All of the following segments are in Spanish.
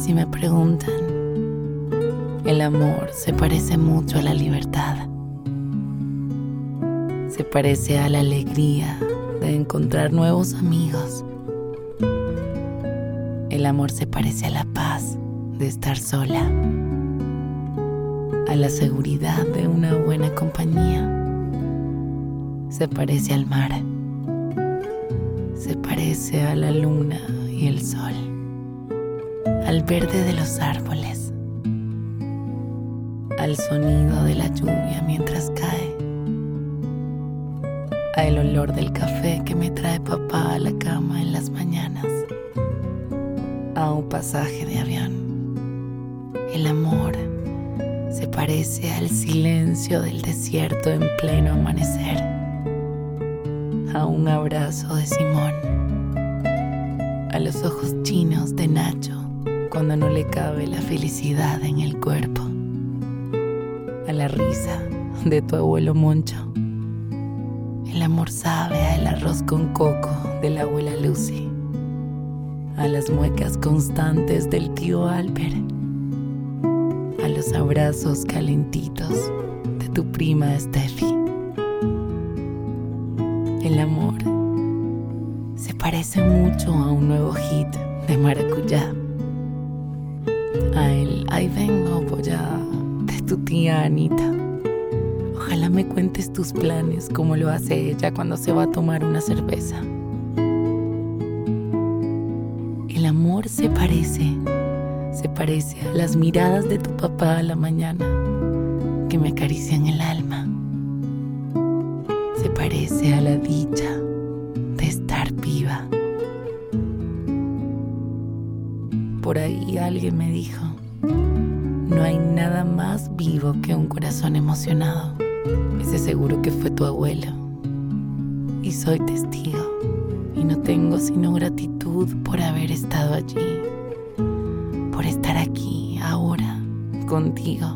si me preguntan, el amor se parece mucho a la libertad. Se parece a la alegría de encontrar nuevos amigos. El amor se parece a la paz de estar sola, a la seguridad de una buena compañía. Se parece al mar, se parece a la luna y el sol, al verde de los árboles, al sonido de la lluvia mientras cae, al olor del café que me trae papá a la cama en las mañanas, a un pasaje de avión. El amor se parece al silencio del desierto en pleno amanecer, a un abrazo de Simón, a los ojos chinos de Nacho cuando no le cabe la felicidad en el cuerpo, a la risa de tu abuelo Moncho. El amor sabe al arroz con coco de la abuela Lucy, a las muecas constantes del tío Albert los abrazos calentitos de tu prima Steffi. El amor se parece mucho a un nuevo hit de maracuyá. A el Ahí vengo, polla, de tu tía Anita. Ojalá me cuentes tus planes como lo hace ella cuando se va a tomar una cerveza. El amor se parece se parece a las miradas de tu papá a la mañana que me acarician el alma. Se parece a la dicha de estar viva. Por ahí alguien me dijo, no hay nada más vivo que un corazón emocionado. Ese seguro que fue tu abuelo. Y soy testigo. Y no tengo sino gratitud por haber estado allí por estar aquí ahora contigo.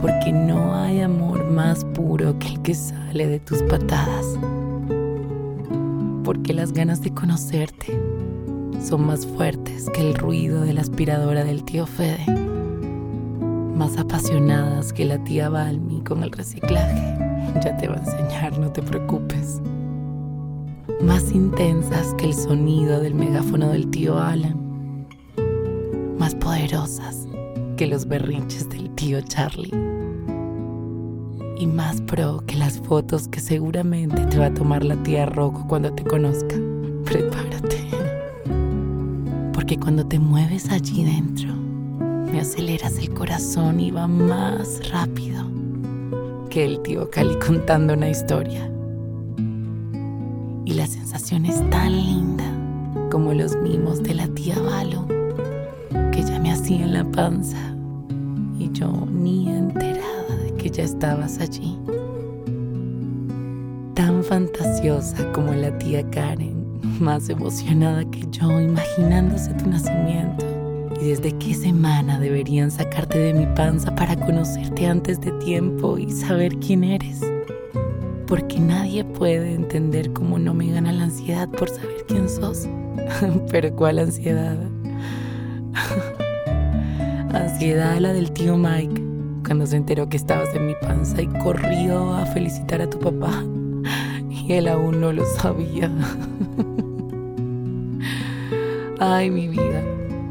Porque no hay amor más puro que el que sale de tus patadas. Porque las ganas de conocerte son más fuertes que el ruido de la aspiradora del tío Fede. Más apasionadas que la tía Balmi con el reciclaje. Ya te va a enseñar, no te preocupes. Más intensas que el sonido del megáfono del tío Alan más poderosas que los berrinches del tío Charlie. Y más pro que las fotos que seguramente te va a tomar la tía Rocco cuando te conozca. Prepárate. Porque cuando te mueves allí dentro, me aceleras el corazón y va más rápido que el tío Cali contando una historia. Y la sensación es tan linda como los mimos de la tía Valo así en la panza y yo ni enterada de que ya estabas allí. Tan fantasiosa como la tía Karen, más emocionada que yo imaginándose tu nacimiento. Y desde qué semana deberían sacarte de mi panza para conocerte antes de tiempo y saber quién eres. Porque nadie puede entender cómo no me gana la ansiedad por saber quién sos. Pero ¿cuál ansiedad? Ansiedad la del tío Mike cuando se enteró que estabas en mi panza y corrió a felicitar a tu papá. Y él aún no lo sabía. Ay, mi vida,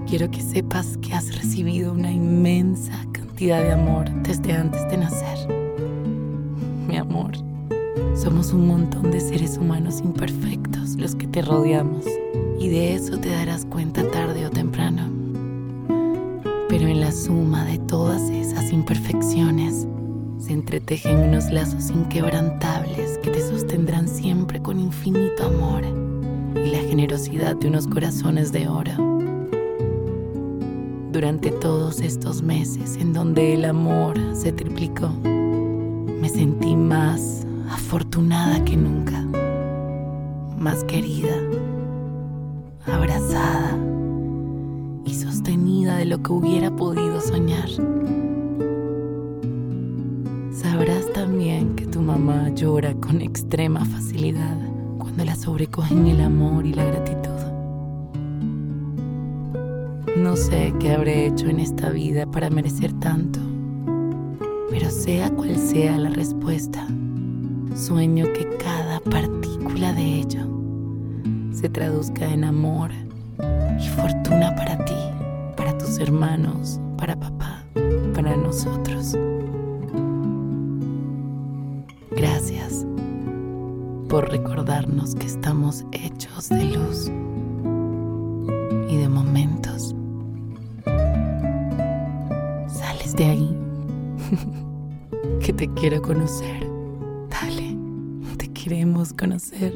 quiero que sepas que has recibido una inmensa cantidad de amor desde antes de nacer. Mi amor, somos un montón de seres humanos imperfectos los que te rodeamos y de eso te darás cuenta tarde o temprano. Pero en la suma de todas esas imperfecciones se entretejen unos lazos inquebrantables que te sostendrán siempre con infinito de unos corazones de oro. Durante todos estos meses en donde el amor se triplicó, me sentí más afortunada que nunca, más querida, abrazada sostenida de lo que hubiera podido soñar. Sabrás también que tu mamá llora con extrema facilidad cuando la sobrecogen el amor y la gratitud. No sé qué habré hecho en esta vida para merecer tanto, pero sea cual sea la respuesta, sueño que cada partícula de ello se traduzca en amor y fortuna para ti, para tus hermanos, para papá, para nosotros. Gracias por recordarnos que estamos hechos de luz y de momentos. Sales de ahí, que te quiero conocer. Dale, te queremos conocer.